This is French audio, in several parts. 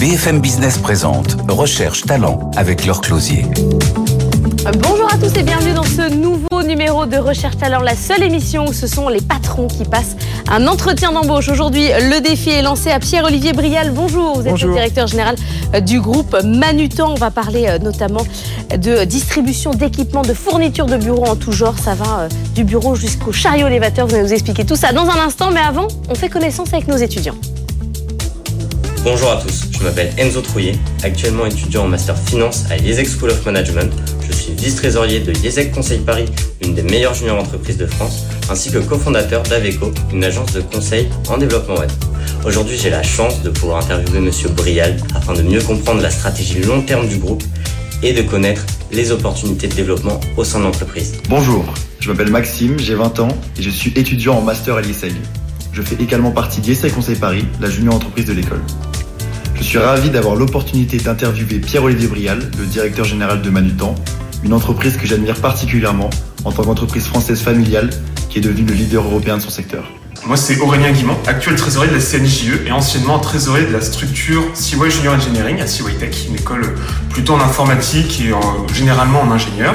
BFM Business présente Recherche Talent avec leur closier. Bonjour à tous et bienvenue dans ce nouveau numéro de Recherche Talent, la seule émission où ce sont les patrons qui passent un entretien d'embauche. Aujourd'hui, le défi est lancé à Pierre-Olivier Brial. Bonjour, vous êtes le directeur général euh, du groupe Manutan. On va parler euh, notamment de distribution d'équipements, de fournitures de bureaux en tout genre. Ça va euh, du bureau jusqu'au chariot élévateur. Vous allez nous expliquer tout ça dans un instant, mais avant, on fait connaissance avec nos étudiants. Bonjour à tous, je m'appelle Enzo Trouillet, actuellement étudiant en master finance à l'IESEC School of Management. Je suis vice-trésorier de l'IESEC Conseil Paris, une des meilleures juniors entreprises de France, ainsi que cofondateur d'Aveco, une agence de conseil en développement web. Aujourd'hui, j'ai la chance de pouvoir interviewer Monsieur Brial afin de mieux comprendre la stratégie long terme du groupe et de connaître les opportunités de développement au sein de l'entreprise. Bonjour, je m'appelle Maxime, j'ai 20 ans et je suis étudiant en master à l'IESEG. Je fais également partie d'IESEG Conseil Paris, la junior entreprise de l'école. Je suis ravi d'avoir l'opportunité d'interviewer Pierre-Olivier Brial, le directeur général de Manutan, une entreprise que j'admire particulièrement en tant qu'entreprise française familiale qui est devenue le leader européen de son secteur. Moi, c'est Aurélien Guimont, actuel trésorier de la CNJE et anciennement trésorier de la structure CY Junior Engineering à CY Tech, une école plutôt en informatique et généralement en ingénieur.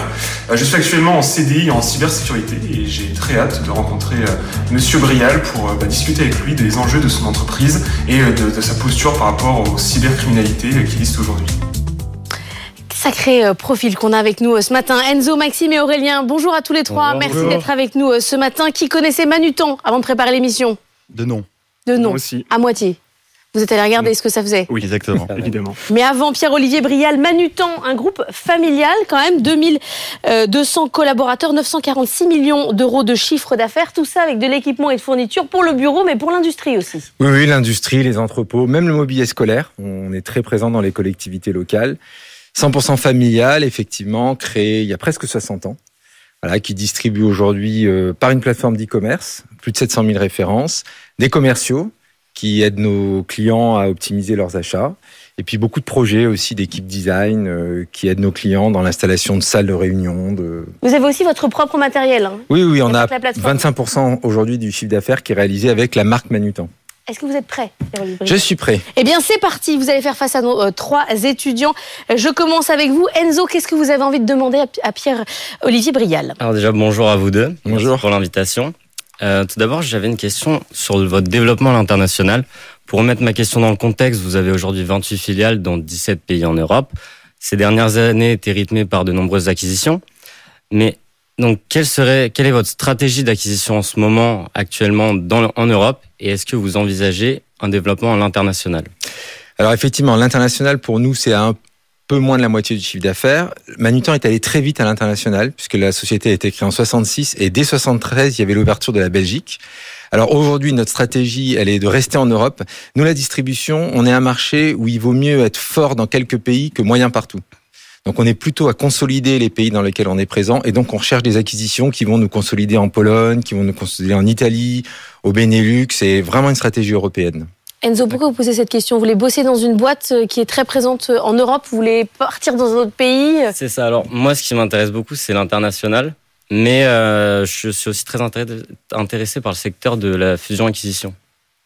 Euh, je suis actuellement en CDI en cybersécurité et j'ai très hâte de rencontrer euh, Monsieur Brial pour euh, bah, discuter avec lui des enjeux de son entreprise et de sa posture par rapport aux cybercriminalités qui existent aujourd'hui sacré euh, profil qu'on a avec nous euh, ce matin. Enzo, Maxime et Aurélien, bonjour à tous les trois. Merci d'être avec nous euh, ce matin. Qui connaissait Manutan avant de préparer l'émission De nom. De nom. aussi. À moitié. Vous êtes allé regarder ce que ça faisait Oui, exactement, évidemment. Mais avant, Pierre-Olivier Brial, Manutan, un groupe familial quand même, 2200 collaborateurs, 946 millions d'euros de chiffre d'affaires, tout ça avec de l'équipement et de fournitures pour le bureau, mais pour l'industrie aussi. Oui, oui l'industrie, les entrepôts, même le mobilier scolaire. On est très présent dans les collectivités locales. 100% familial, effectivement, créé il y a presque 60 ans, voilà, qui distribue aujourd'hui euh, par une plateforme d'e-commerce plus de 700 000 références, des commerciaux qui aident nos clients à optimiser leurs achats, et puis beaucoup de projets aussi d'équipe design euh, qui aident nos clients dans l'installation de salles de réunion. De... Vous avez aussi votre propre matériel. Hein oui, oui, on a 25% aujourd'hui du chiffre d'affaires qui est réalisé avec la marque Manutan. Est-ce que vous êtes prêt Je suis prêt. Eh bien, c'est parti. Vous allez faire face à nos euh, trois étudiants. Je commence avec vous. Enzo, qu'est-ce que vous avez envie de demander à, Pierre-Olivier Brial? Alors déjà, bonjour à vous deux. Bonjour. Merci pour l'invitation. Euh, tout d'abord, j'avais une question sur votre développement à l'international. Pour remettre ma question dans le contexte, vous avez aujourd'hui 28 filiales dans 17 pays en Europe. Ces dernières années étaient rythmées par de nombreuses acquisitions. Mais donc, quelle serait, quelle est votre stratégie d'acquisition en ce moment, actuellement, en Europe, et est-ce que vous envisagez un développement à l'international? Alors, effectivement, l'international pour nous, c'est un peu moins de la moitié du chiffre d'affaires. Manutan est allé très vite à l'international, puisque la société a été créée en 66 et dès 73, il y avait l'ouverture de la Belgique. Alors aujourd'hui, notre stratégie, elle est de rester en Europe. Nous, la distribution, on est un marché où il vaut mieux être fort dans quelques pays que moyen partout. Donc on est plutôt à consolider les pays dans lesquels on est présent et donc on recherche des acquisitions qui vont nous consolider en Pologne, qui vont nous consolider en Italie, au Benelux. C'est vraiment une stratégie européenne. Enzo, pourquoi vous posez cette question? Vous voulez bosser dans une boîte euh, qui est très présente euh, en Europe? Vous voulez partir dans un autre pays? C'est ça. Alors moi, ce qui m'intéresse beaucoup, c'est l'international. Mais euh, je suis aussi très intéressé par le secteur de la fusion-acquisition.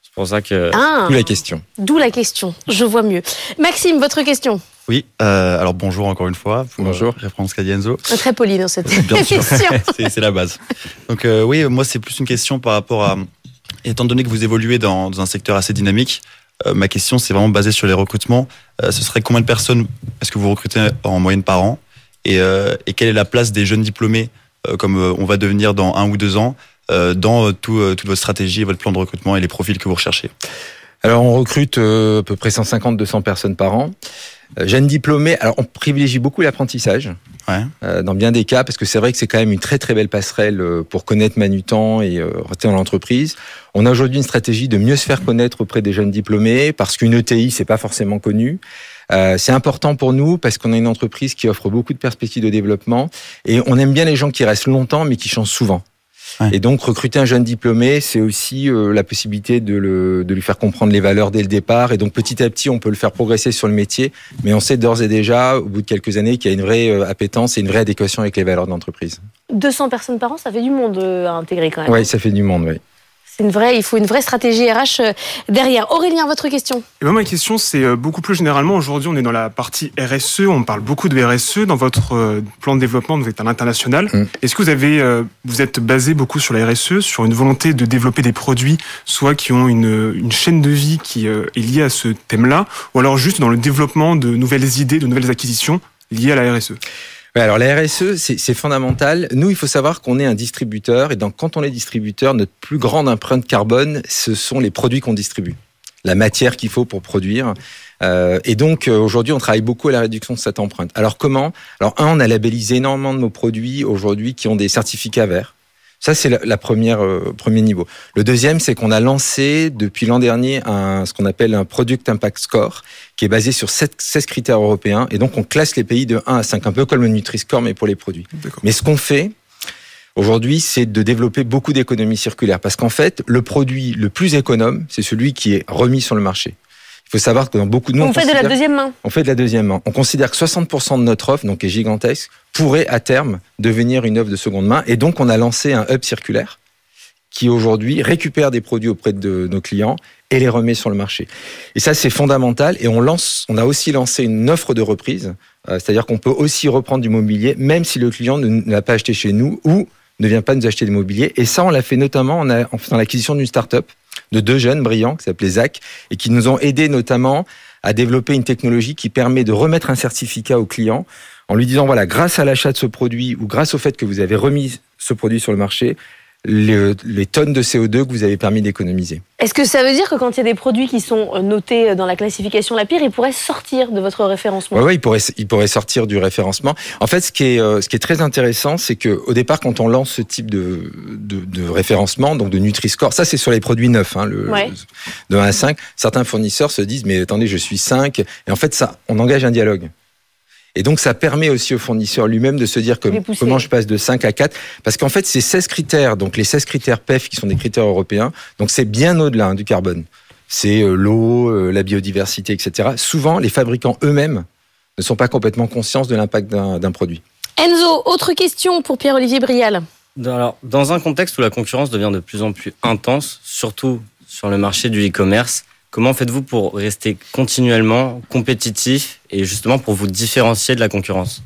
C'est pour ça que... Ah, D'où la question. D'où la question. Je vois mieux. Maxime, votre question oui, euh, alors bonjour encore une fois. bonjour. Référence Cadienzo. Très poli dans cette émission. c'est la base. Donc euh, oui, moi c'est plus une question par rapport à, étant donné que vous évoluez dans, dans un secteur assez dynamique, euh, ma question c'est vraiment basée sur les recrutements. Euh, ce serait combien de personnes est-ce que vous recrutez en moyenne par an? Et, euh, et quelle est la place des jeunes diplômés, comme on va devenir dans un ou deux ans, dans tout, toute votre stratégie, votre plan de recrutement et les profils que vous recherchez? Alors on recrute à peu près 150-200 personnes par an. Euh, Jeunes diplômés, alors on privilégie beaucoup l'apprentissage. Ouais. Euh, dans bien des cas, parce que c'est vrai que c'est quand même une très très belle passerelle euh, pour connaître Manutan et rester dans l'entreprise. On a aujourd'hui une stratégie de mieux se faire connaître auprès des jeunes diplômés, parce qu'une ETI c'est pas forcément connu. Euh, c'est important pour nous parce qu'on a une entreprise qui offre beaucoup de perspectives de développement et on aime bien les gens qui restent longtemps mais qui changent souvent. Et donc recruter un jeune diplômé, c'est aussi euh, la possibilité de, le, de lui faire comprendre les valeurs dès le départ. Et donc petit à petit, on peut le faire progresser sur le métier. Mais on sait d'ores et déjà, au bout de quelques années, qu'il y a une vraie euh, appétence et une vraie adéquation avec les valeurs de l'entreprise. 200 personnes par an, ça fait du monde euh, à intégrer quand même. Oui, ça fait du monde, oui. C'est une vraie, il faut une vraie stratégie RH euh, derrière. Aurélien, votre question Et moi, ma question, c'est euh, beaucoup plus généralement. Aujourd'hui, on est dans la partie RSE. On parle beaucoup de RSE. Dans votre euh, plan de développement, vous êtes à l'international. Mm. Est-ce que vous avez, vous êtes basé beaucoup sur la RSE, sur une volonté de développer des produits, soit qui ont une, une chaîne de vie qui est liée à ce thème-là, ou alors juste dans le développement de nouvelles idées, de nouvelles acquisitions liées à la RSE Alors la RSE, c'est c'est fondamental. Nous, il faut savoir qu'on est un distributeur et donc quand on est distributeur, notre plus grande empreinte carbone, ce sont les produits qu'on distribue, la matière qu'il faut pour produire. Euh, et donc euh, aujourd'hui, on travaille beaucoup à la réduction de cette empreinte. Alors comment? Alors un, on a labellisé énormément de nos produits aujourd'hui qui ont des certificats verts. Ça, c'est la, la première euh, premier niveau. Le deuxième, c'est qu'on a lancé depuis l'an dernier un, ce qu'on appelle un Product Impact Score, qui est basé sur 7, 16 critères européens. Et donc, on classe les pays de 1 à 5, un peu comme le Nutri-Score, mais pour les produits. Mais ce qu'on fait aujourd'hui, c'est de développer beaucoup d'économies circulaires. Parce qu'en fait, le produit le plus économe, c'est celui qui est remis sur le marché. Il faut savoir que dans beaucoup de nous, On fait de la deuxième main. on fait de la deuxième main. On considère que 60% de notre offre, donc qui est gigantesque, pourrait à terme devenir une offre de seconde main. Et donc, on a lancé un hub circulaire qui aujourd'hui récupère des produits auprès de nos clients et les remet sur le marché. Et ça, c'est fondamental. Et on lance, on a aussi lancé une offre de reprise, euh, c'est-à-dire qu'on peut aussi reprendre du mobilier, même si le client ne ne l'a pas acheté chez nous ou ne vient pas nous acheter du mobilier. Et ça, on l'a fait notamment en, a- en faisant l'acquisition d'une start-up de deux jeunes brillants qui s'appelaient Zach et qui nous ont aidés notamment à développer une technologie qui permet de remettre un certificat au client en lui disant voilà, grâce à l'achat de ce produit ou grâce au fait que vous avez remis ce produit sur le marché, les, les tonnes de CO2 que vous avez permis d'économiser. Est-ce que ça veut dire que quand il y a des produits qui sont euh, notés dans la classification la pire, ils pourraient sortir de votre référencement? Ouais, ouais, il pourrait, il pourrait sortir du référencement. En fait, ce qui est, euh, ce qui est très intéressant, c'est que au départ, quand on lance ce type de, de, de référencement, donc de Nutri-Score, ça c'est sur les produits neufs, hein, le, Ouais. de 1 à 5, certains fournisseurs se disent, mais attendez, je suis 5, et en fait, ça, on engage un dialogue. Et donc, ça permet aussi au fournisseur lui-même de se dire que, comment je passe de 5 à 4. Parce qu'en fait, ces 16 critères, donc les 16 critères PEF qui sont des critères européens, donc c'est bien au-delà hein, du carbone. C'est euh, l'eau, euh, la biodiversité, etc. Souvent, les fabricants eux-mêmes ne sont pas complètement conscients de l'impact d'un produit. Enzo, autre question pour Pierre-Olivier Brial. Dans- Alors, dans un contexte où la concurrence devient de plus en plus intense, surtout sur le marché du e-commerce, comment faites-vous pour rester continuellement compétitif et justement pour vous différencier de la concurrence?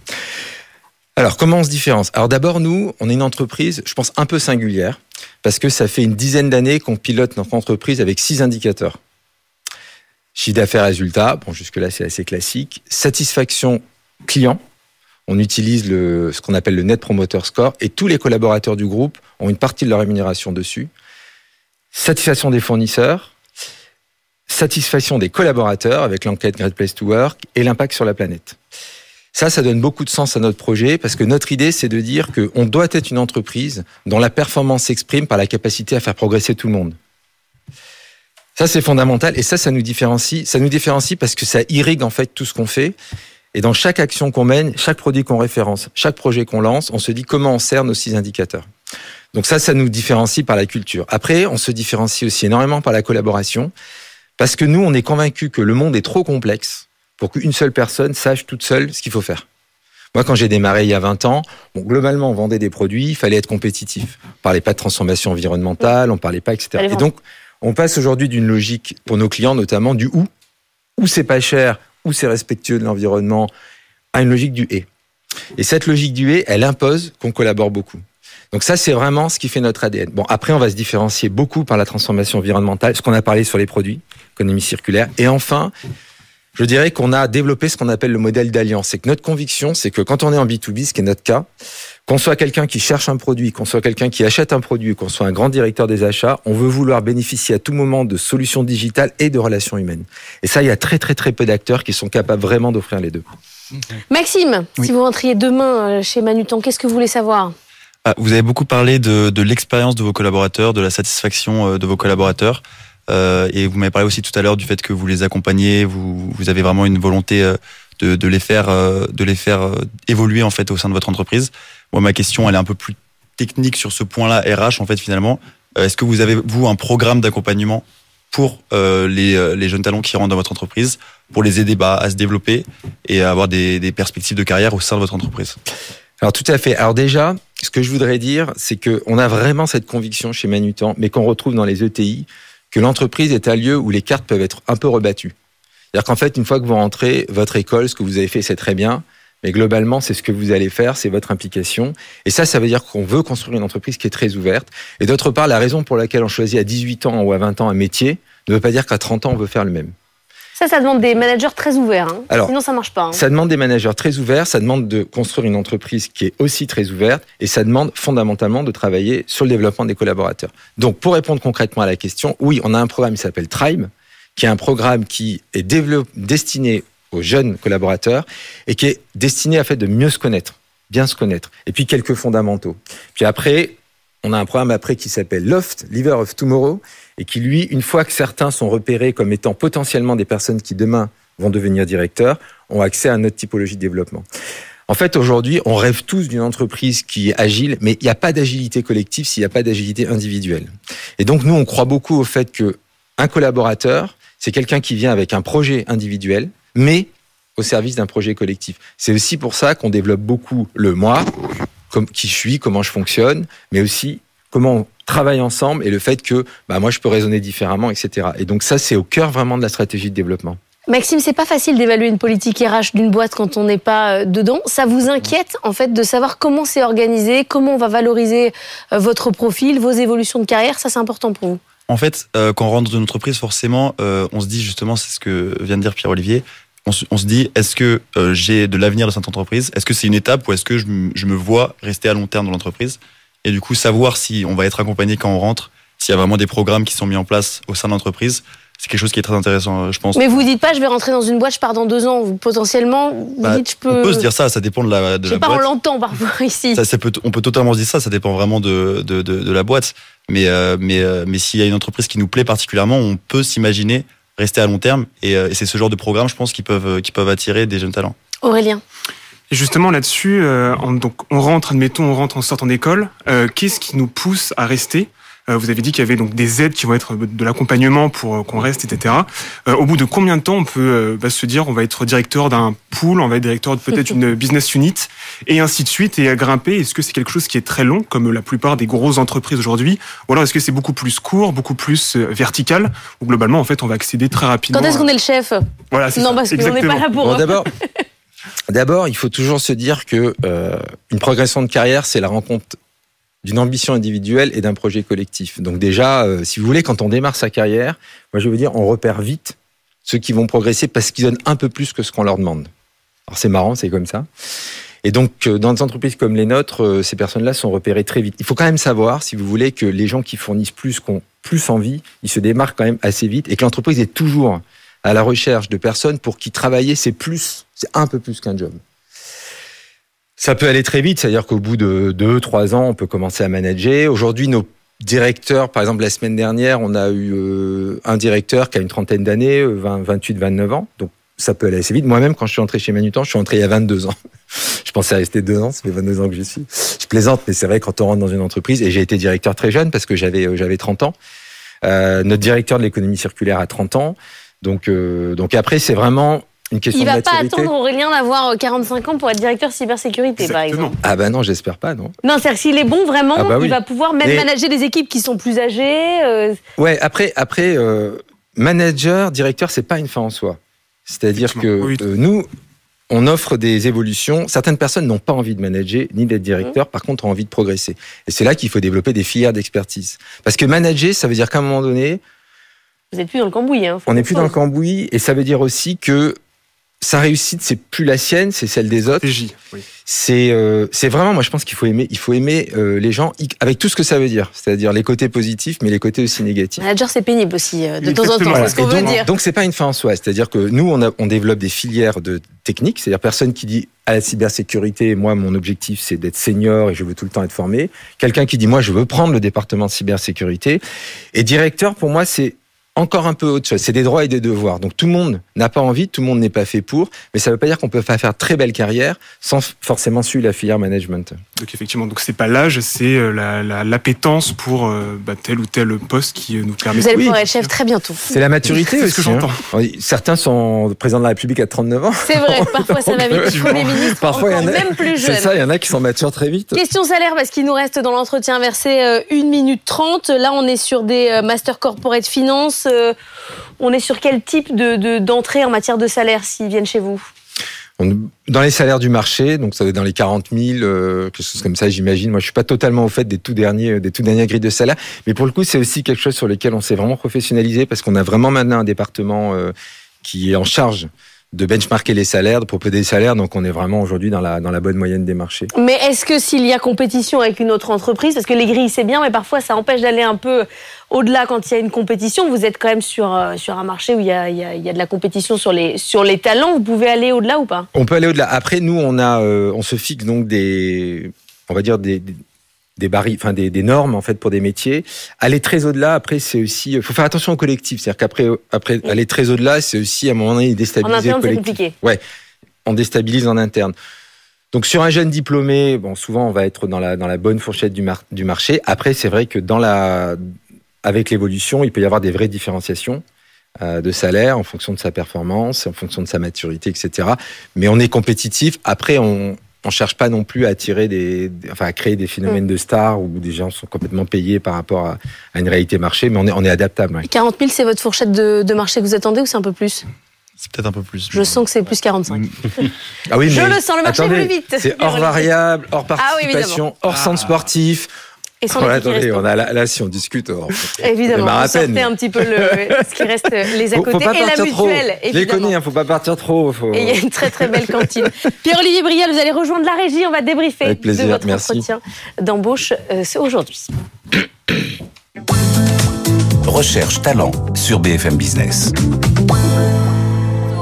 Alors, comment on se différencie? Alors d'abord, nous, on est une entreprise, je pense, un peu singulière, parce que ça fait une dizaine d'années qu'on pilote notre entreprise avec six indicateurs. Chiffre d'affaires, résultat, bon, jusque-là, c'est assez classique. Satisfaction client, on utilise le, ce qu'on appelle le Net Promoter Score, et tous les collaborateurs du groupe ont une partie de leur rémunération dessus. Satisfaction des fournisseurs, satisfaction des collaborateurs avec l'enquête Great Place to Work et l'impact sur la planète. Ça, ça donne beaucoup de sens à notre projet parce que notre idée, c'est de dire qu'on doit être une entreprise dont la performance s'exprime par la capacité à faire progresser tout le monde. Ça, c'est fondamental et ça, ça nous différencie. Ça nous différencie parce que ça irrigue en fait tout ce qu'on fait. Et dans chaque action qu'on mène, chaque produit qu'on référence, chaque projet qu'on lance, on se dit comment on sert nos six indicateurs. Donc ça, ça nous différencie par la culture. Après, on se différencie aussi énormément par la collaboration parce que nous, on est convaincus que le monde est trop complexe pour qu'une seule personne sache toute seule ce qu'il faut faire. Moi, quand j'ai démarré il y a 20 ans, bon, globalement, on vendait des produits, il fallait être compétitif. On parlait pas de transformation environnementale, on parlait pas, etc. Et donc, on passe aujourd'hui d'une logique, pour nos clients notamment, du où, où c'est pas cher, où c'est respectueux de l'environnement, à une logique du et. Et cette logique du et, elle impose qu'on collabore beaucoup. Donc ça, c'est vraiment ce qui fait notre ADN. Bon, après, on va se différencier beaucoup par la transformation environnementale, ce qu'on a parlé sur les produits, économie circulaire. Et enfin, je dirais qu'on a développé ce qu'on appelle le modèle d'alliance. C'est que notre conviction, c'est que quand on est en B2B, ce qui est notre cas, qu'on soit quelqu'un qui cherche un produit, qu'on soit quelqu'un qui achète un produit, qu'on soit un grand directeur des achats, on veut vouloir bénéficier à tout moment de solutions digitales et de relations humaines. Et ça, il y a très très très peu d'acteurs qui sont capables vraiment d'offrir les deux. Maxime, Oui. si vous rentriez demain euh, chez Manutan, qu'est-ce que vous voulez savoir? Ah, vous avez beaucoup parlé de, de l'expérience de vos collaborateurs, de la satisfaction euh, de vos collaborateurs. Euh, et vous m'avez parlé aussi tout à l'heure du fait que vous les accompagnez, vous, vous avez vraiment une volonté euh, de, de les faire, euh, de les faire évoluer en fait au sein de votre entreprise. Moi, ma question, elle est un peu plus technique sur ce point-là, RH en fait finalement. Est-ce que vous avez vous un programme d'accompagnement pour euh, les, les jeunes talents qui rentrent dans votre entreprise, pour les aider bah, à se développer et à avoir des, des perspectives de carrière au sein de votre entreprise? Alors tout à fait. Alors déjà, ce que je voudrais dire, c'est qu'on a vraiment cette conviction chez Manutan, mais qu'on retrouve dans les ETI, que l'entreprise est un lieu où les cartes peuvent être un peu rebattues. C'est-à-dire qu'en fait, une fois que vous rentrez, votre école, ce que vous avez fait, c'est très bien. Mais globalement, c'est ce que vous allez faire, c'est votre implication. Et ça, ça veut dire qu'on veut construire une entreprise qui est très ouverte. Et d'autre part, la raison pour laquelle on choisit à 18 ans ou à 20 ans un métier ne veut pas dire qu'à 30 ans, on veut faire le même. Ça, ça demande des managers très ouverts. Hein. Alors, Sinon, ça marche pas. hein. Ça demande des managers très ouverts, ça demande de construire une entreprise qui est aussi très ouverte, et ça demande fondamentalement de travailler sur le développement des collaborateurs. Donc, pour répondre concrètement à la question, oui, on a un programme qui s'appelle Tribe, qui est un programme qui est destiné aux jeunes collaborateurs et qui est destiné à fait de mieux se connaître, bien se connaître, et puis quelques fondamentaux. Puis après, on a un programme après qui s'appelle Loft, Leader of Tomorrow, et qui lui, une fois que certains sont repérés comme étant potentiellement des personnes qui demain vont devenir directeurs, ont accès à notre typologie de développement. En fait, aujourd'hui, on rêve tous d'une entreprise qui est agile, mais il n'y a pas d'agilité collective s'il n'y a pas d'agilité individuelle. Et donc, nous, on croit beaucoup au fait que un collaborateur, c'est quelqu'un qui vient avec un projet individuel, mais au service d'un projet collectif. C'est aussi pour ça qu'on développe beaucoup le moi, comme qui je suis, comment je fonctionne, mais aussi comment on travaille ensemble et le fait que bah, moi je peux raisonner différemment, etc. Et donc ça, c'est au cœur vraiment de la stratégie de développement. Maxime, c'est pas facile d'évaluer une politique RH d'une boîte quand on n'est pas euh, dedans. Ça vous inquiète en fait de savoir comment c'est organisé, comment on va valoriser euh, votre profil, vos évolutions de carrière? Ça, c'est important pour vous. En fait, euh, quand on rentre dans une entreprise, forcément, euh, on se dit justement, c'est ce que vient de dire Pierre-Olivier, on, se- on se dit, est-ce que euh, j'ai de l'avenir dans cette entreprise? Est-ce que c'est une étape ou est-ce que je, je me vois rester à long terme dans l'entreprise? Et du coup, savoir si on va être accompagné quand on rentre, s'il y a vraiment des programmes qui sont mis en place au sein de l'entreprise, c'est quelque chose qui est très intéressant, euh, je pense. Mais vous dites pas, je vais rentrer dans une boîte, je pars dans deux ans. Potentiellement, vous Bah, dites, je peux. On peut se dire ça, ça dépend de la, de je sais la pas, on boîte. l'entend parfois ici. Ça, ça peut, on peut totalement se dire ça, ça dépend vraiment de, de, de, de la boîte. Mais, euh, mais, euh, mais s'il y a une entreprise qui nous plaît particulièrement, on peut s'imaginer rester à long terme. Et, euh, et c'est ce genre de programme, je pense, qui peuvent, euh, qui peuvent attirer des jeunes talents. Aurélien. Et justement là-dessus, euh, on, donc on rentre, admettons, on rentre en sortant d'école. Euh, Qu'est-ce qui nous pousse à rester Euh, Vous avez dit qu'il y avait donc des aides qui vont être de l'accompagnement pour euh, qu'on reste, etc. Euh, au bout de combien de temps on peut euh, bah, se dire on va être directeur d'un pool, on va être directeur de peut-être une business unit et ainsi de suite et à grimper? Est-ce que c'est quelque chose qui est très long comme la plupart des grosses entreprises aujourd'hui? Ou alors est-ce que c'est beaucoup plus court, beaucoup plus euh, vertical ou globalement en fait on va accéder très rapidement Quand est-ce qu'on est le chef? Voilà, c'est Non, ça, parce qu'on n'est pas là pour. Bon, d'abord, d'abord, il faut toujours se dire que euh, une progression de carrière, c'est la rencontre d'une ambition individuelle et d'un projet collectif. Donc déjà, euh, si vous voulez, quand on démarre sa carrière, moi je veux dire, on repère vite ceux qui vont progresser parce qu'ils donnent un peu plus que ce qu'on leur demande. Alors c'est marrant, c'est comme ça. Et donc, euh, dans des entreprises comme les nôtres, euh, ces personnes-là sont repérées très vite. Il faut quand même savoir, si vous voulez, que les gens qui fournissent plus, qui ont plus envie, ils se démarquent quand même assez vite et que l'entreprise est toujours à la recherche de personnes pour qui travailler, c'est plus, c'est un peu plus qu'un job. Ça peut aller très vite, c'est-à-dire qu'au bout de deux, trois ans, on peut commencer à manager. Aujourd'hui, nos directeurs, par exemple, la semaine dernière, on a eu euh, un directeur qui a une trentaine d'années, euh, 20, 28, 29 ans. Donc, ça peut aller assez vite. Moi-même, quand je suis entré chez Manutan, je suis entré il y a 22 ans. je pensais rester deux ans, ça fait 22 ans que j'y suis. Je plaisante, mais c'est vrai, quand on rentre dans une entreprise, et j'ai été directeur très jeune parce que j'avais euh, j'avais 30 ans. Euh, notre directeur de l'économie circulaire a 30 ans. Donc, euh, donc après, c'est vraiment une question Il de va pas attendre Aurélien d'avoir 45 ans pour être directeur cybersécurité, par exemple. Ah bah non, j'espère pas, non. Non, c'est-à-dire que s'il est bon vraiment, Ah bah oui. il va pouvoir même Mais- manager des équipes qui sont plus âgées. euh, Ouais, après, après, euh, manager, directeur, c'est pas une fin en soi. C'est-à-dire que oui. euh, nous, on offre des évolutions. Certaines personnes n'ont pas envie de manager ni d'être directeur, par contre, ont envie de progresser. Et c'est là qu'il faut développer des filières d'expertise. Parce que manager, ça veut dire qu'à un moment donné, Vous êtes plus dans le cambouis. Hein, on n'est plus dans le cambouis, et ça veut dire aussi que sa réussite, c'est plus la sienne, c'est celle des autres. Stratégie, oui. C'est euh, c'est vraiment, moi je pense qu'il faut aimer, il faut aimer euh, les gens avec tout ce que ça veut dire, c'est-à-dire les côtés positifs, mais les côtés aussi négatifs. Manager, c'est pénible aussi, euh, de temps en temps, c'est ce qu'on veut donc, dire. Donc c'est pas une fin en soi, c'est-à-dire que nous on, a, on développe des filières de techniques, c'est-à-dire personne qui dit à la cybersécurité, moi mon objectif c'est d'être senior et je veux tout le temps être formé. Quelqu'un qui dit moi je veux prendre le département de cybersécurité. Et directeur pour moi c'est encore un peu autre chose. C'est des droits et des devoirs. Donc tout le monde n'a pas envie, tout le monde n'est pas fait pour, mais ça ne veut pas dire qu'on peut pas faire très belle carrière sans forcément suivre la filière management. Donc effectivement, donc c'est pas l'âge, c'est euh, la, l'appétence pour euh, bah, tel ou tel poste qui euh, nous permet. Vous allez pouvoir être chef très bientôt. C'est la maturité c'est aussi. ce que j'entends. Hein. Certains sont président de la République à 39 ans. C'est vrai, parfois ça va vite. Premier ministre, parfois, y en a, même plus jeune. C'est ça, il y en a qui sont matures très vite. Question salaire, parce qu'il nous reste dans l'entretien versé 1 minute 30. Là, on est sur des Master Corporate Finance. On est sur quel type de, d'entrée en matière de salaire s'ils viennent chez vous? Dans les salaires du marché, donc ça va être dans les 40 000, euh, quelque chose comme ça, j'imagine. Moi, je suis pas totalement au fait des tout derniers, des tout dernières grilles de salaire, mais pour le coup, c'est aussi quelque chose sur lequel on s'est vraiment professionnalisé parce qu'on a vraiment maintenant un département euh, qui est en charge de benchmarker les salaires, de proposer des salaires. Donc on est vraiment aujourd'hui dans la, dans la bonne moyenne des marchés. Mais est-ce que s'il y a compétition avec une autre entreprise, parce que les grilles c'est bien, mais parfois ça empêche d'aller un peu au-delà quand il y a une compétition, vous êtes quand même sur, euh, sur un marché où il y, a, il, y a, il y a de la compétition sur les, sur les talents, vous pouvez aller au-delà ou pas? On peut aller au-delà. Après nous on, a, euh, on se fixe donc des, on va dire des, des barils, enfin des, des, normes en fait pour des métiers. Aller très au-delà, après c'est aussi, il faut faire attention au collectif. C'est-à-dire qu'après, après aller très au-delà, c'est aussi à un moment donné déstabiliser en interne, le collectif. Compliqué. Ouais, on déstabilise en interne. Donc sur un jeune diplômé, bon souvent on va être dans la dans la bonne fourchette du, mar du marché. Après c'est vrai que dans la avec l'évolution, il peut y avoir des vraies différenciations euh, de salaire en fonction de sa performance, en fonction de sa maturité, etc. Mais on est compétitif. Après on on cherche pas non plus à attirer des, enfin à créer des phénomènes de stars où des gens sont complètement payés par rapport à, à une réalité marché, mais on est, on est adaptable. Ouais. 40 000, c'est votre fourchette de, de, marché que vous attendez ou c'est un peu plus? C'est peut-être un peu plus. Je sens que c'est plus 45. ah oui, Je le sens, le marché attendez, plus vite. C'est hors variable, hors participation, ah oui, hors centre sportif. Et sans ouais, attendez, on a là, là, si on discute, on évidemment, on un petit peu le, ce qui reste les à côté faut, faut pas et la trop. mutuelle. Je les connais, hein, faut pas partir trop. Faut... Et il y a une très très belle cantine. Pierre-Olivier Brial, vous allez rejoindre la régie, on va débriefer Avec plaisir, de votre merci. entretien d'embauche euh, aujourd'hui. Recherche talent sur BFM Business.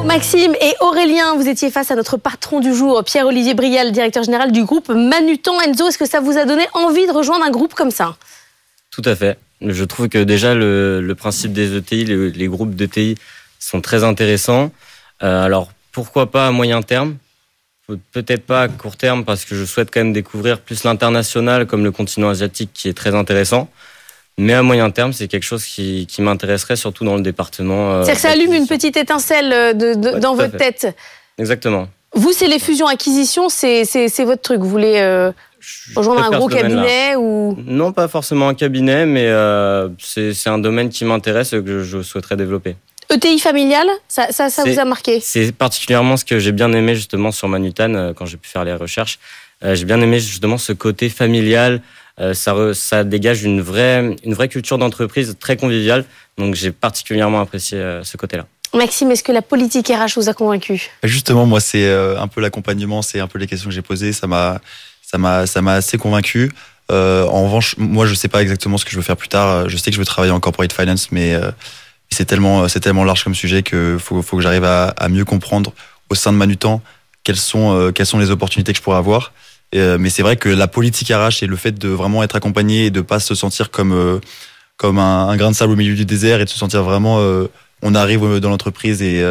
Maxime et Aurélien, vous étiez face à notre patron du jour, Pierre-Olivier Brial, directeur général du groupe Manutan. Enzo, est-ce que ça vous a donné envie de rejoindre un groupe comme ça? Tout à fait. Je trouve que déjà le, principe des ETI, les, les groupes d'ETI sont très intéressants. Euh, alors pourquoi pas à moyen terme? Peut-être pas à court terme parce que je souhaite quand même découvrir plus l'international comme le continent asiatique qui est très intéressant. Mais à moyen terme, c'est quelque chose qui, qui m'intéresserait surtout dans le département. Euh, C'est-à-dire que ça allume une petite étincelle de, de, Ouais, dans votre fait. tête. Exactement. Vous, c'est les fusions-acquisitions, c'est votre truc. Vous voulez euh, rejoindre un gros cabinet ou? Non, pas forcément un cabinet, mais euh, c'est un domaine qui m'intéresse et que je souhaiterais développer. ETI familial Ça, ça, ça C'est- vous a marqué? C'est particulièrement ce que j'ai bien aimé justement sur Manutan euh, quand j'ai pu faire les recherches. Euh, j'ai bien aimé justement ce côté familial. Euh, ça, re- ça dégage une vraie, une vraie culture d'entreprise très conviviale. Donc j'ai particulièrement apprécié euh, ce côté-là. Maxime, est-ce que la politique RH vous a convaincu? Justement, moi, c'est euh, un peu l'accompagnement, c'est un peu les questions que j'ai posées. Ça m'a, ça m'a, ça m'a assez convaincu. Euh, en revanche, moi, je sais pas exactement ce que je veux faire plus tard. Je sais que je veux travailler en corporate finance, mais euh, c'est tellement, c'est tellement large comme sujet que faut, faut que j'arrive à, à mieux comprendre au sein de Manutan quelles sont, euh, quelles sont les opportunités que je pourrais avoir. Euh, mais c'est vrai que la politique RH et le fait de vraiment être accompagné et de pas se sentir comme, euh, comme un, un grain de sable au milieu du désert et de se sentir vraiment, euh, on arrive dans l'entreprise et,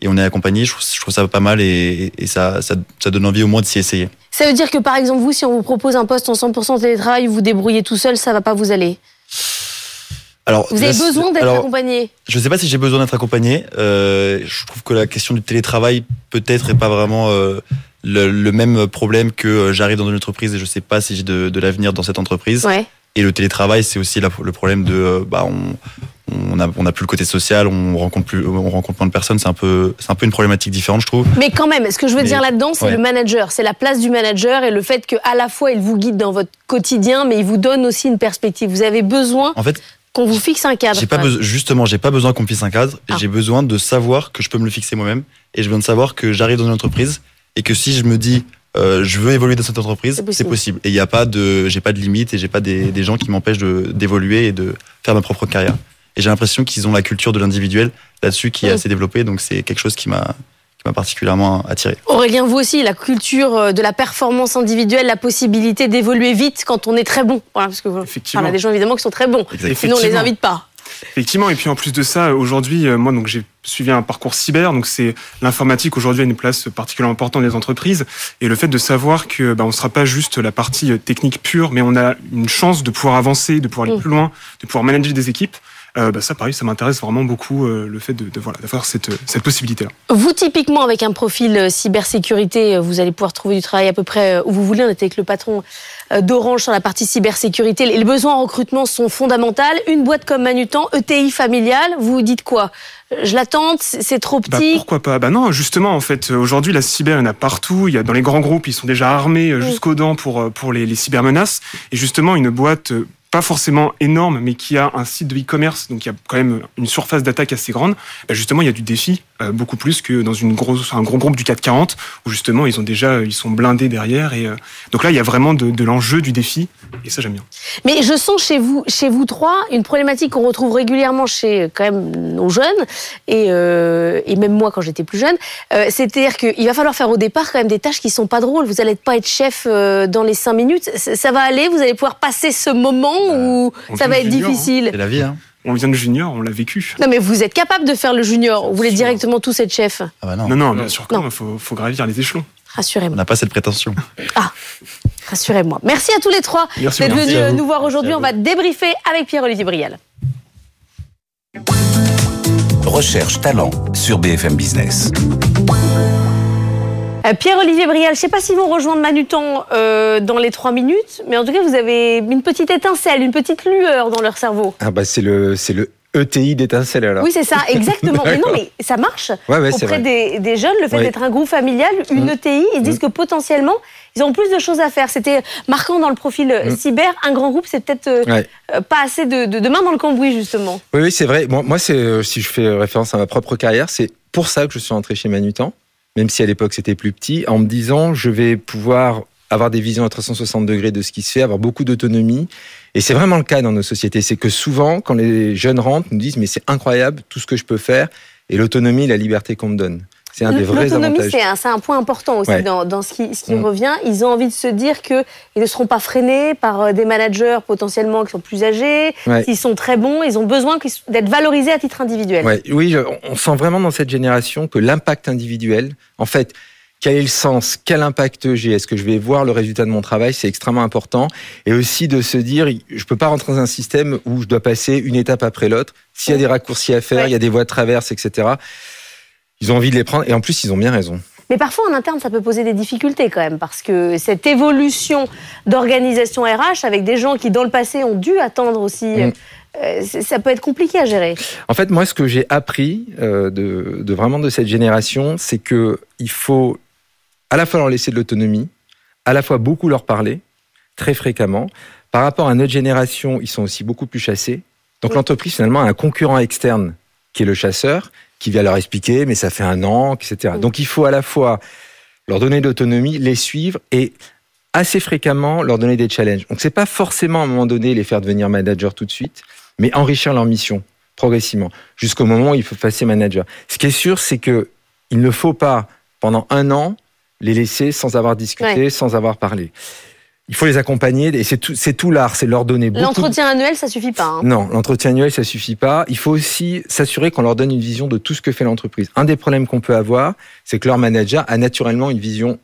et on est accompagné, je trouve, je trouve ça pas mal et, et ça, ça, ça donne envie au moins de s'y essayer. Ça veut dire que par exemple, vous, si on vous propose un poste en 100% télétravail, vous débrouillez tout seul, ça va pas vous aller? Alors, Vous avez là, besoin d'être accompagné? Je sais pas si j'ai besoin d'être accompagné. Euh, je trouve que la question du télétravail peut-être est pas vraiment euh, le, le même problème que euh, j'arrive dans une entreprise et je sais pas si j'ai de, de l'avenir dans cette entreprise. Ouais. Et le télétravail, c'est aussi la- le problème de euh, bah on on a on a plus le côté social, on rencontre plus on rencontre moins de personnes. C'est un peu c'est un peu une problématique différente, je trouve. Mais quand même, ce que je veux Mais- dire là-dedans, c'est ouais. le manager, c'est la place du manager et le fait qu'à la fois il vous guide dans votre quotidien, mais il vous donne aussi une perspective. Vous avez besoin En fait, qu'on vous fixe un cadre. J'ai pas besoin, justement, j'ai pas besoin qu'on me fixe un cadre. Ah. J'ai besoin de savoir que je peux me le fixer moi-même et j'ai besoin de savoir que j'arrive dans une entreprise et que si je me dis euh, je veux évoluer dans cette entreprise, C'est possible. Et il y a pas de, j'ai pas de limite et j'ai pas des, des gens qui m'empêchent d'évoluer et de faire ma propre carrière. Et j'ai l'impression qu'ils ont la culture de l'individuel là-dessus qui est assez développée, donc c'est quelque chose qui m'a qui m'a particulièrement attiré. Aurélien, vous aussi, la culture euh, de la performance individuelle, la possibilité d'évoluer vite quand on est très bon. Voilà, parce que voilà, des gens évidemment qui sont très bons. Sinon, on les Effectivement. invite pas. Effectivement, et puis en plus de ça, aujourd'hui, euh, moi donc j'ai suivi un parcours cyber, donc c'est l'informatique aujourd'hui a une place particulièrement importante dans les entreprises, et le fait de savoir que bah, on ne sera pas juste la partie euh, technique pure, mais on a une chance de pouvoir avancer, de pouvoir aller Mm. plus loin, de pouvoir manager des équipes. Euh, bah, ça, pareil, ça m'intéresse vraiment beaucoup euh, le fait de, de voilà d'avoir cette cette possibilité-là. Vous, typiquement, avec un profil cybersécurité, vous allez pouvoir trouver du travail à peu près où vous voulez. On était avec le patron d'Orange sur la partie cybersécurité. Les besoins en recrutement sont fondamentaux. Une boîte comme Manutan, ETI familiale, vous vous dites quoi? Je l'attends, c'est trop Bah, petit. pourquoi pas? Bah non, justement, en fait, euh, aujourd'hui, la cyber, il y en a partout. Il y a dans les grands groupes, ils sont déjà armés euh, jusqu'aux dents pour euh, pour les, les cybermenaces. Et justement, une boîte euh, pas forcément énorme, mais qui a un site de e-commerce, donc il y a quand même une surface d'attaque assez grande. Bah justement, il y a du défi euh, beaucoup plus que dans un gros groupe du 440 où justement ils ont déjà ils sont blindés derrière. Et euh, donc là, il y a vraiment de, l'enjeu du défi. Et ça, j'aime bien. Mais je sens chez vous, chez vous trois, une problématique qu'on retrouve régulièrement chez quand même nos jeunes et, euh, même moi quand j'étais plus jeune. C'est-à-dire qu'il va falloir faire au départ quand même des tâches qui sont pas drôles. Vous allez pas être chef dans les cinq minutes. Ça va aller. Vous allez pouvoir passer ce moment où on ça vient va de être junior, hein. difficile. C'est la vie, hein. On vient de junior, on l'a vécu. Non mais vous êtes capable de faire le junior. Vous voulez directement tous être chef. Ah bah non, Non, non, bien sûr que Non. non, il faut, faut gravir les échelons. on Rassurez-moi. n'a pas cette prétention. Rassurez-moi. Merci à tous les trois d'être venus nous voir aujourd'hui. On va débriefer avec Pierre-Olivier Brial. Recherche talent sur BFM Business. Euh, Pierre-Olivier Brial, je ne sais pas si vous rejoindre Manutan euh, dans les trois minutes, mais en tout cas, vous avez une petite étincelle, une petite lueur dans leur cerveau. Ah bah c'est le c'est le ETI d'étincelle alors. Oui, c'est ça, exactement. mais non, mais ça marche ouais, ouais, c'est auprès des, des jeunes, le fait Oui. d'être un groupe familial, une Mm. ETI, ils disent que potentiellement, ils ont plus de choses à faire. C'était marquant dans le profil Mm. cyber. Un grand groupe, c'est peut-être euh, Ouais. pas assez de, de, de mains dans le cambouis, justement. Oui, oui, c'est vrai. Bon, moi, c'est si je fais référence à ma propre carrière, c'est pour ça que je suis entré chez Manutan, même si à l'époque c'était plus petit, en me disant je vais pouvoir avoir des visions à 360 degrés de ce qui se fait, avoir beaucoup d'autonomie. Et c'est vraiment le cas dans nos sociétés. C'est que souvent, quand les jeunes rentrent, nous disent mais c'est incroyable tout ce que je peux faire et l'autonomie, la liberté qu'on me donne. C'est un des vrais L'autonomie, avantages. c'est un, point important aussi Ouais. dans, dans ce qui, ce qui revient. Ils ont envie de se dire qu'ils ne seront pas freinés par euh, des managers potentiellement qui sont plus âgés, Ouais. s'ils sont très bons. Ils ont besoin d'être valorisés à titre individuel. Ouais, oui, je- on sent vraiment dans cette génération que l'impact individuel, en fait, quel est le sens, quel impact j'ai, est-ce que je vais voir le résultat de mon travail, c'est extrêmement important. Et aussi de se dire, je peux pas rentrer dans un système où je dois passer une étape après l'autre. S'il y a des raccourcis à faire, Ouais. il y a des voies de traverse, etc. Ils ont envie de les prendre et en plus, ils ont bien raison. Mais parfois, en interne, ça peut poser des difficultés quand même, parce que cette évolution d'organisation RH avec des gens qui, dans le passé, ont dû attendre aussi, Mm. euh, ça peut être compliqué à gérer. En fait, moi, ce que j'ai appris euh, de, de vraiment de cette génération, c'est que il faut à la fois leur laisser de l'autonomie, à la fois beaucoup leur parler, très fréquemment. Par rapport à notre génération, ils sont aussi beaucoup plus chassés. Donc l'entreprise, finalement, a un concurrent externe qui est le chasseur, qui vient leur expliquer, mais ça fait un an, etc. Mm. Donc il faut à la fois leur donner de l'autonomie, les suivre et assez fréquemment leur donner des challenges. Donc c'est pas forcément à un moment donné les faire devenir manager tout de suite, mais enrichir leur mission progressivement jusqu'au moment où il faut passer manager. Ce qui est sûr, c'est que il ne faut pas pendant un an les laisser sans avoir discuté, sans avoir parlé. Il faut les accompagner et c'est tout, c'est tout l'art, c'est leur donner beaucoup. de- L'entretien annuel, ça suffit pas. hein. non, l'entretien annuel, ça suffit pas. Il faut aussi s'assurer qu'on leur donne une vision de tout ce que fait l'entreprise. Un des problèmes qu'on peut avoir, c'est que leur manager a naturellement une vision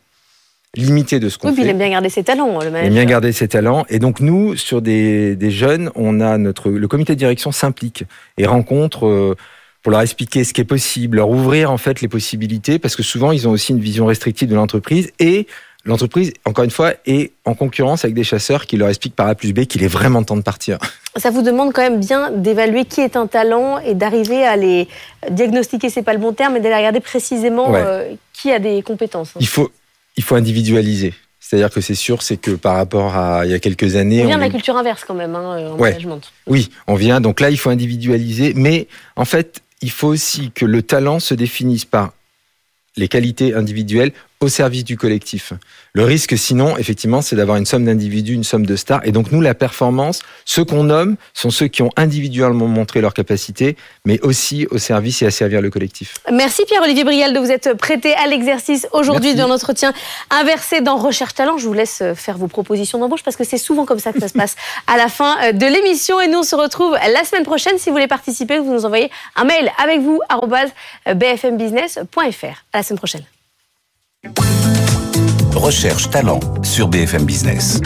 limitée de ce qu'on Oui, puis il fait. aime bien garder ses talents, le Il aime manager. bien garder ses talents. Et donc nous, sur des, des jeunes, on a notre le comité de direction s'implique et rencontre euh, pour leur expliquer ce qui est possible, leur ouvrir en fait les possibilités, parce que souvent ils ont aussi une vision restrictive de l'entreprise et l'entreprise, encore une fois, est en concurrence avec des chasseurs qui leur expliquent par A plus B qu'il est vraiment temps de partir. Ça vous demande quand même bien d'évaluer qui est un talent et d'arriver à les diagnostiquer, c'est pas le bon terme, mais d'aller regarder précisément Ouais. euh, qui a des compétences. hein. Il faut il faut individualiser. C'est-à-dire que c'est sûr, c'est que par rapport à il y a quelques années, On vient on de la culture inverse quand même, hein, en Ouais. management. Oui, on vient. Donc là, il faut individualiser. Mais en fait, il faut aussi que le talent se définisse par les qualités individuelles au service du collectif. Le risque, sinon, effectivement, c'est d'avoir une somme d'individus, une somme de stars. Et donc, nous, la performance, ceux qu'on nomme sont ceux qui ont individuellement montré leur capacité, mais aussi au service et à servir le collectif. Merci Pierre-Olivier Brial de vous être prêté à l'exercice aujourd'hui Merci. d'un entretien inversé dans Recherche Talent. Je vous laisse euh, faire vos propositions d'embauche parce que c'est souvent comme ça que ça se passe à la fin euh, de l'émission. Et nous, on se retrouve la semaine prochaine. Si vous voulez participer, vous nous envoyez un mail avec vous, euh, bfmbusiness.fr. À la semaine prochaine. Recherche talent sur BFM Business.